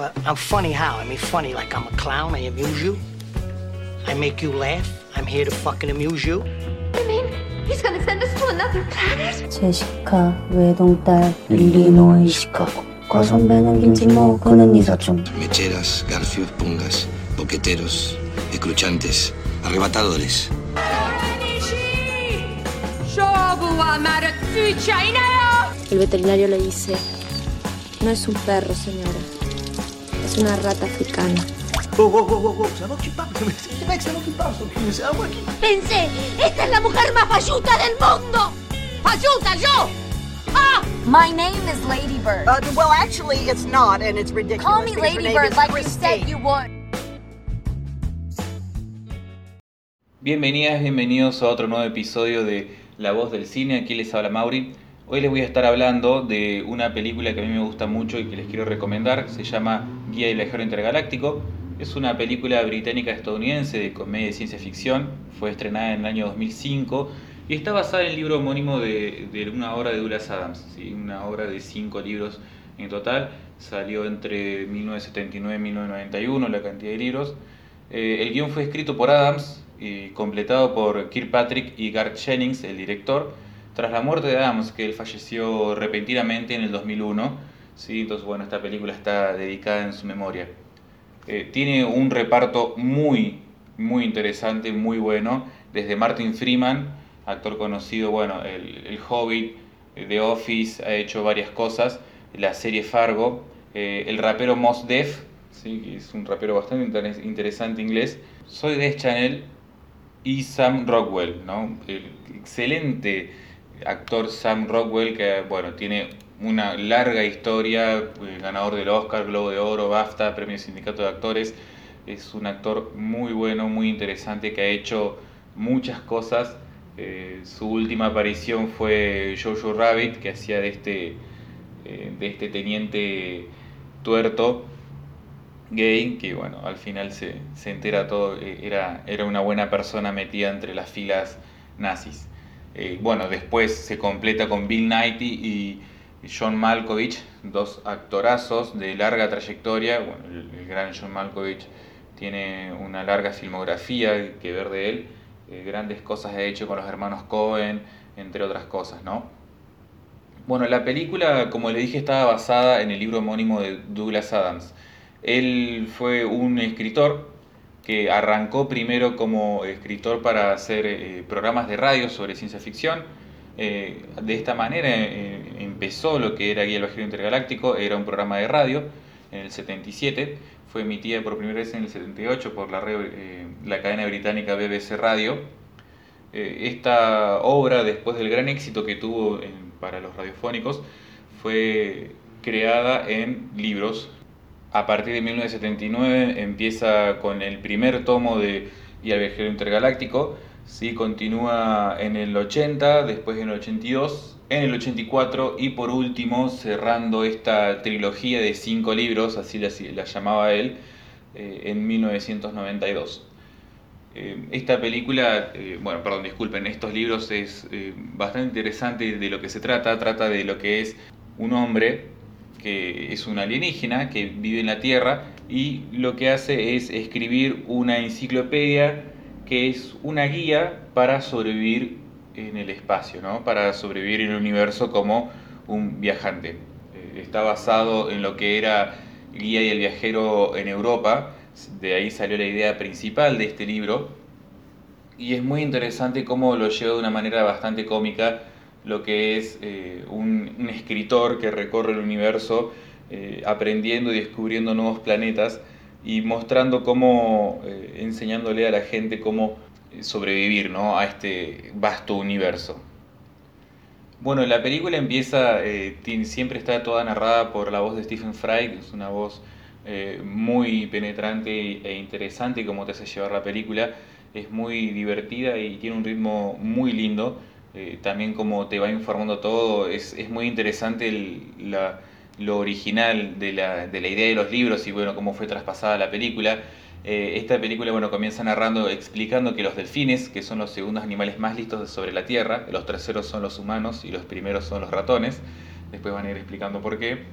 But I'm funny how? I mean, funny like I'm a clown. I amuse you. I make you laugh. I'm here to fucking amuse you. You mean he's gonna send us to another planet? 제시카 외동딸 일리노이 시카고 과 선배는 김치모 그는 이사촌 Mecheras, garfios, pungas, boqueteros, escruchantes, arrebatadores. El veterinario le dice, no es un perro señora, es una rata africana. Tu parles. C'est à moi qui. Pensé, esta es la mujer más falluta del mundo. ¡Falluta, yo! My name is Ladybird. Uh, well, actually, it's not, and it's ridiculous. Call me Ladybird like you said you would. Bienvenidas, bienvenidos a otro nuevo episodio de La Voz del Cine. Aquí les habla Mauri. Hoy les voy a estar hablando de una película que a mí me gusta mucho y que les quiero recomendar. Se llama Guía del Viajero Intergaláctico. Es una película británica estadounidense de comedia y ciencia ficción. Fue estrenada en el año 2005 y está basada en el libro homónimo de, una obra de Douglas Adams. Una obra de cinco libros en total. Salió entre 1979 y 1991 la cantidad de libros. Eh, el guion fue escrito por Adams y completado por Kirkpatrick y Garth Jennings, el director, tras la muerte de Adams, que él falleció repentinamente en el 2001. ¿sí? Entonces, bueno, esta película está dedicada en su memoria. Eh, tiene un reparto muy, muy interesante, muy bueno, desde Martin Freeman, actor conocido, bueno, el, Hobbit, eh, The Office, ha hecho varias cosas, la serie Fargo, eh, el rapero Mos Def, ¿sí? que es un rapero bastante interes- interesante inglés, Soy de Chanel y Sam Rockwell, ¿no? El excelente actor Sam Rockwell que, bueno, tiene una larga historia, eh, ganador del Oscar, Globo de Oro, BAFTA, Premio Sindicato de Actores, es un actor muy bueno, muy interesante que ha hecho muchas cosas. Eh, su última aparición fue Jojo Rabbit, que hacía de este, eh, de este teniente tuerto gay, que bueno, al final se, se entera todo, era, era una buena persona metida entre las filas nazis. Eh, bueno, después se completa con Bill Nighy y John Malkovich, dos actorazos de larga trayectoria. El gran John Malkovich tiene una larga filmografía que ver de él. Eh, grandes cosas ha hecho con los hermanos Cohen, entre otras cosas, ¿no? Bueno, la película, como le dije, estaba basada en el libro homónimo de Douglas Adams. Él fue un escritor arrancó primero como escritor para hacer eh, programas de radio sobre ciencia ficción. Eh, de esta manera eh, empezó lo que era Guía del Viajero Intergaláctico, era un programa de radio en el 77, fue emitida por primera vez en el 78 por la, cadena británica BBC Radio. Esta obra, después del gran éxito que tuvo para los radiofónicos, fue creada en libros. A partir de 1979 empieza con el primer tomo de Y el viajero intergaláctico, ¿sí? continúa en el 80, después en el 82, en el 84 y por último cerrando esta trilogía de cinco libros, así la, la llamaba él, eh, en 1992. Eh, esta película, eh, bueno, perdón, disculpen, estos libros es eh, bastante interesante de lo que se trata. Trata de lo que es un hombre que es un alienígena que vive en la Tierra y lo que hace es escribir una enciclopedia que es una guía para sobrevivir en el espacio, ¿no? para sobrevivir en el universo como un viajante. Eh, está basado en lo que era Guía y el viajero en Europa, de ahí salió la idea principal de este libro y es muy interesante cómo lo lleva de una manera bastante cómica lo que es eh, un, escritor que recorre el universo eh, aprendiendo y descubriendo nuevos planetas y mostrando cómo, eh, enseñándole a la gente cómo sobrevivir ¿no? a este vasto universo. Bueno, la película empieza, siempre está toda narrada por la voz de Stephen Fry, que es una voz muy penetrante e interesante como te hace llevar la película. Es muy divertida y tiene un ritmo muy lindo. Eh, también como te va informando todo, es, es muy interesante la, lo original de la, de la, idea de los libros y bueno, cómo fue traspasada la película. Eh, esta película bueno, comienza narrando, explicando que los delfines, que son los segundos animales más listos sobre la Tierra, los terceros son los humanos y los primeros son los ratones, después van a ir explicando por qué.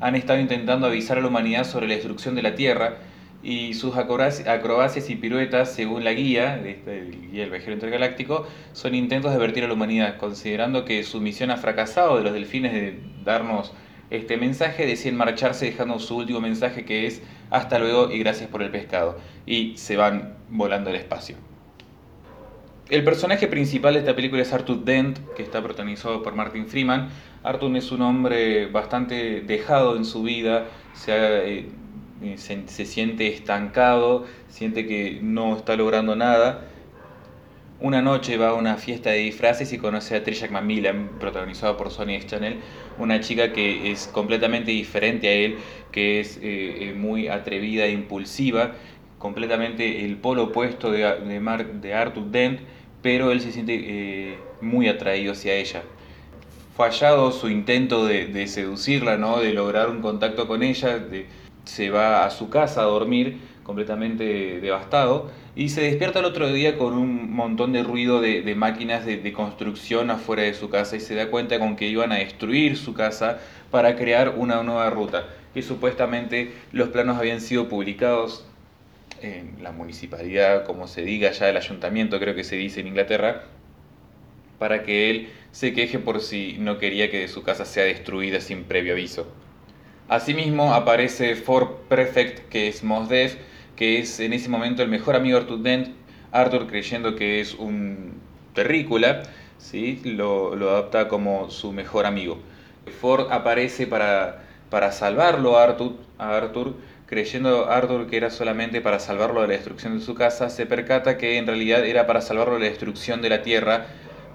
han estado intentando avisar a la humanidad sobre la destrucción de la Tierra y sus acrobacias y piruetas, según la guía, este, el guía del viajero intergaláctico, son intentos de advertir a la humanidad, considerando que su misión ha fracasado de los delfines de darnos este mensaje, deciden marcharse dejando su último mensaje que es hasta luego y gracias por el pescado, y se van volando al espacio. El personaje principal de esta película es Arthur Dent, que está protagonizado por Martin Freeman. Arthur es un hombre bastante dejado en su vida, se, eh, se, siente estancado, siente que no está logrando nada. Una noche va a una fiesta de disfraces y conoce a Trisha Macmillan, protagonizada por Sony Chanel, una chica que es completamente diferente a él, que es eh, eh, muy atrevida e impulsiva, completamente el polo opuesto de, de, de Arthur Dent, pero él se siente eh, muy atraído hacia ella. Fallado su intento de, seducirla, ¿no? de lograr un contacto con ella, se va a su casa a dormir completamente devastado y se despierta el otro día con un montón de ruido de, máquinas de, construcción afuera de su casa y se da cuenta con que iban a destruir su casa para crear una nueva ruta, que supuestamente los planos habían sido publicados en la municipalidad, como se diga ya el ayuntamiento, creo que se dice en Inglaterra, para que él se queje por si no quería que su casa sea destruida sin previo aviso. Asimismo aparece Ford Prefect, que es Mos Def, que es en ese momento el mejor amigo de Arthur Dent, Arthur creyendo que es un terrícola, ¿sí? lo, adapta como su mejor amigo. Ford aparece para, para salvarlo a Arthur, a Arthur creyendo Arthur que era solamente para salvarlo de la destrucción de su casa, se percata que en realidad era para salvarlo de la destrucción de la Tierra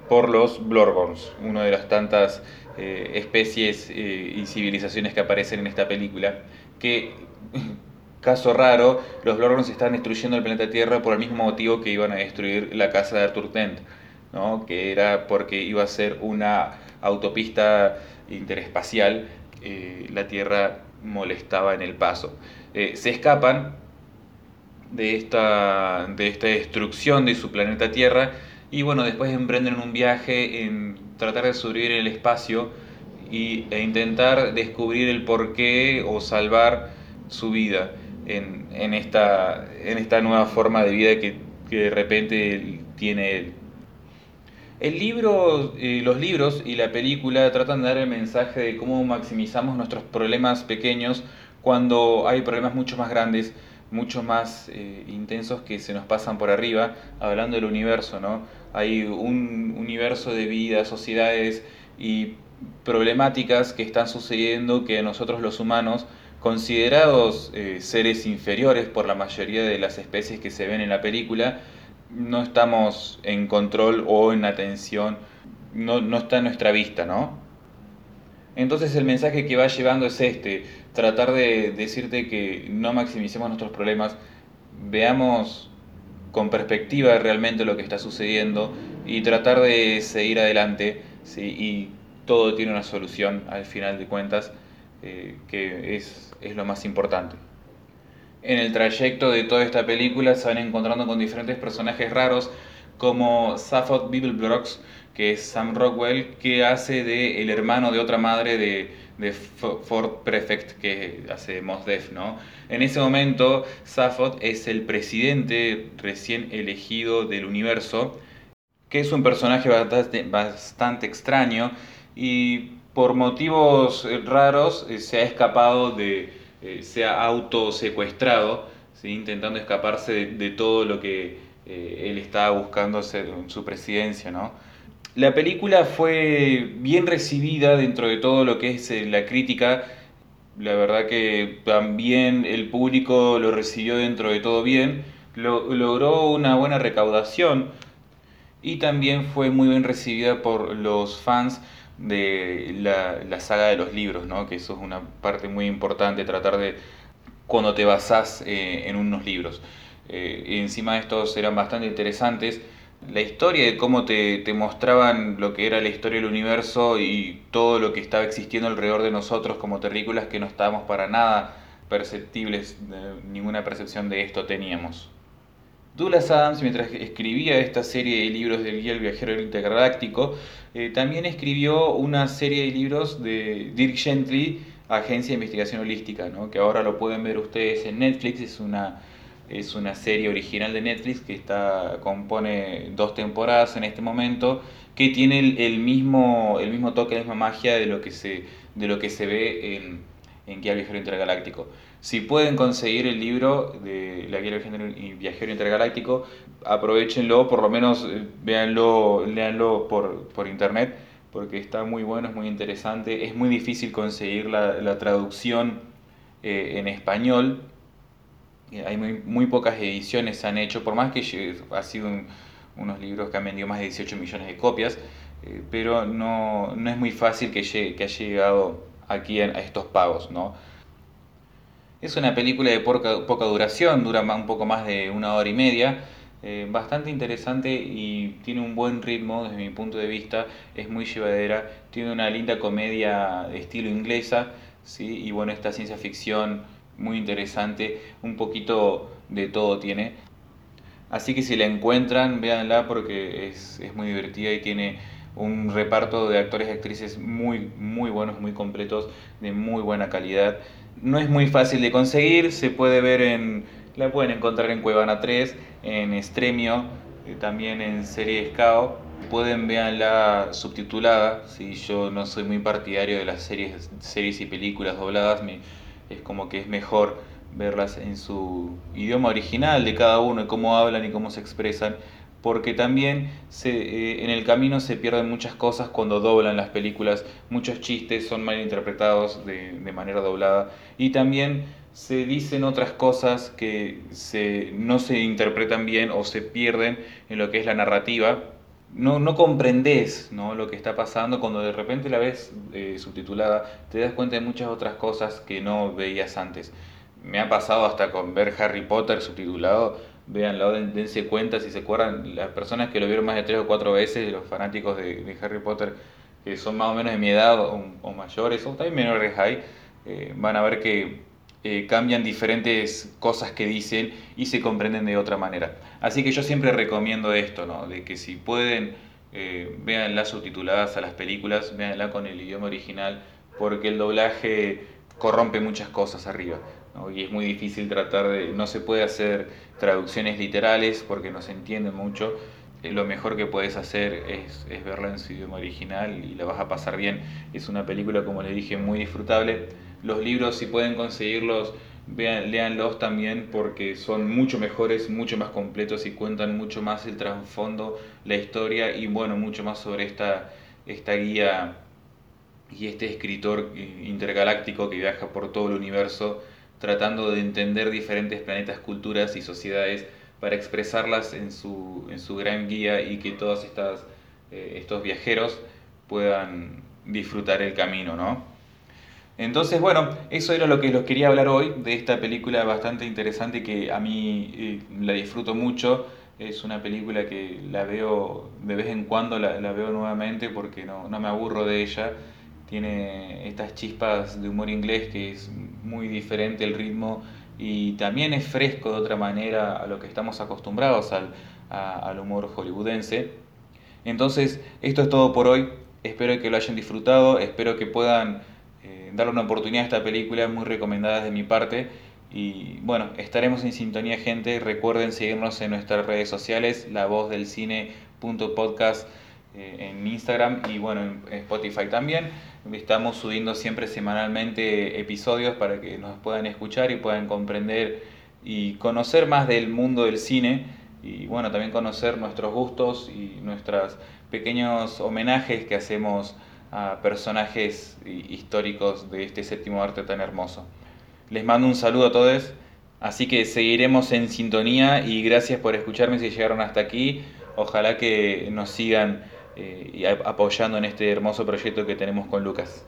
por los Blorgons, una de las tantas eh, especies eh, y civilizaciones que aparecen en esta película, que, caso raro, los Blorgons están destruyendo el planeta Tierra por el mismo motivo que iban a destruir la casa de Arthur Dent, ¿no? que era porque iba a ser una autopista interespacial, eh, la Tierra molestaba en el paso. Se escapan de esta, de esta destrucción de su planeta Tierra y bueno, después emprenden un viaje en tratar de en el espacio y, e intentar descubrir el porqué o salvar su vida en, en, esta, en esta nueva forma de vida que, que de repente tiene él. El libro, eh, los libros y la película tratan de dar el mensaje de cómo maximizamos nuestros problemas pequeños cuando hay problemas mucho más grandes, mucho más eh, intensos que se nos pasan por arriba, hablando del universo, ¿no? Hay un universo de vida, sociedades y problemáticas que están sucediendo que nosotros los humanos, considerados eh, seres inferiores por la mayoría de las especies que se ven en la película, no estamos en control o en atención, no, no está en nuestra vista, ¿no? Entonces el mensaje que va llevando es este, tratar de decirte que no maximicemos nuestros problemas, veamos con perspectiva realmente lo que está sucediendo y tratar de seguir adelante, ¿sí? y todo tiene una solución al final de cuentas, eh, que es, es lo más importante. En el trayecto de toda esta película se van encontrando con diferentes personajes raros, como Safford Brooks, que es Sam Rockwell, que hace de el hermano de otra madre de, de Ford Prefect, que hace Mos Def, ¿no? En ese momento, Safford es el presidente recién elegido del universo, que es un personaje bastante, bastante extraño y por motivos raros eh, se ha escapado de, eh, se ha autosecuestrado, ¿sí? intentando escaparse de, todo lo que eh, él estaba buscando en su presidencia, ¿no? La película fue bien recibida dentro de todo lo que es eh, la crítica. La verdad que también el público lo recibió dentro de todo bien. logró una buena recaudación y también fue muy bien recibida por los fans de la, saga de los libros, ¿no? que eso es una parte muy importante, tratar de cuando te basás eh, en unos libros. Eh, encima estos eran bastante interesantes la historia de cómo te, mostraban lo que era la historia del universo y todo lo que estaba existiendo alrededor de nosotros como terrícolas que no estábamos para nada perceptibles, ninguna percepción de esto teníamos. Douglas Adams, mientras escribía esta serie de libros del Guía del Viajero Intergaláctico, eh, también escribió una serie de libros de Dirk Gently Agencia de Investigación Holística, ¿no? que ahora lo pueden ver ustedes en Netflix, es una, es una serie original de Netflix que está, compone dos temporadas en este momento, que tiene el, mismo, el mismo toque, la misma magia de lo que se, de lo que se ve en, en Guía Viajero Intergaláctico. Si pueden conseguir el libro de La Guía Viajero Intergaláctico, aprovechenlo, por lo menos eh, véanlo, léanlo por, por internet porque está muy bueno, es muy interesante. Es muy difícil conseguir la, traducción eh, en español. Hay muy, pocas ediciones se han hecho, por más que ha sido unos libros que han vendido más de 18 millones de copias, eh, pero no, es muy fácil que, llegue, que haya llegado aquí a, estos pagos. ¿no? Es una película de poca, poca duración, dura un poco más de una hora y media eh, bastante interesante y tiene un buen ritmo desde mi punto de vista, es muy llevadera, tiene una linda comedia de estilo inglesa, ¿sí? y bueno, esta ciencia ficción muy interesante, un poquito de todo tiene. Así que si la encuentran, véanla porque es, es muy divertida y tiene un reparto de actores y actrices muy, muy buenos, muy completos, de muy buena calidad. No es muy fácil de conseguir, se puede ver en la pueden encontrar en Cuevana 3, en Estremio, eh, también en Serie Scao. Pueden verla subtitulada, si yo no soy muy partidario de las series, series y películas dobladas, es como que es mejor verlas en su idioma original de cada uno y cómo hablan y cómo se expresan, porque también se, eh, en el camino se pierden muchas cosas cuando doblan las películas, muchos chistes son mal interpretados de, de manera doblada y también se dicen otras cosas que se, no se interpretan bien o se pierden en lo que es la narrativa. No, no comprendes ¿no? lo que está pasando cuando de repente la ves eh, subtitulada, te das cuenta de muchas otras cosas que no veías antes. Me ha pasado hasta con ver Harry Potter subtitulado, véanlo, dense cuenta si se acuerdan, las personas que lo vieron más de tres o cuatro veces, los fanáticos de, Harry Potter, que son más o menos de mi edad o, mayores, o también menores hay, eh, van a ver que eh, cambian diferentes cosas que dicen y se comprenden de otra manera. Así que yo siempre recomiendo esto, ¿no? de que si pueden, eh, las subtituladas a las películas, véanla con el idioma original, porque el doblaje corrompe muchas cosas arriba. Y es muy difícil tratar de, no se puede hacer traducciones literales porque no se entiende mucho. Eh, lo mejor que puedes hacer es, verla en su idioma original y la vas a pasar bien. Es una película, como les dije, muy disfrutable los libros, si pueden conseguirlos, vean, léanlos también porque son mucho mejores, mucho más completos y cuentan mucho más el trasfondo, la historia y bueno, mucho más sobre esta, esta guía y este escritor intergaláctico que viaja por todo el universo tratando de entender diferentes planetas, culturas y sociedades para expresarlas en su, en su gran guía y que todos eh, estos viajeros puedan disfrutar el camino, ¿no? Entonces, bueno, eso era lo que los quería hablar hoy, de esta película bastante interesante que a mí eh, la disfruto mucho. Es una película que la veo de vez en cuando, la, veo nuevamente porque no, me aburro de ella. Tiene estas chispas de humor inglés que es muy diferente el ritmo y también es fresco de otra manera a lo que estamos acostumbrados al, al humor hollywoodense. Entonces, esto es todo por hoy. Espero que lo hayan disfrutado, espero que puedan darle una oportunidad a esta película, muy recomendada de mi parte. Y bueno, estaremos en sintonía, gente. Recuerden seguirnos en nuestras redes sociales, la voz del cine.podcast eh, en Instagram y bueno, en Spotify también. Estamos subiendo siempre semanalmente episodios para que nos puedan escuchar y puedan comprender y conocer más del mundo del cine y bueno, también conocer nuestros gustos y nuestros pequeños homenajes que hacemos a personajes históricos de este séptimo arte tan hermoso. Les mando un saludo a todos, así que seguiremos en sintonía y gracias por escucharme si llegaron hasta aquí. Ojalá que nos sigan eh, apoyando en este hermoso proyecto que tenemos con Lucas.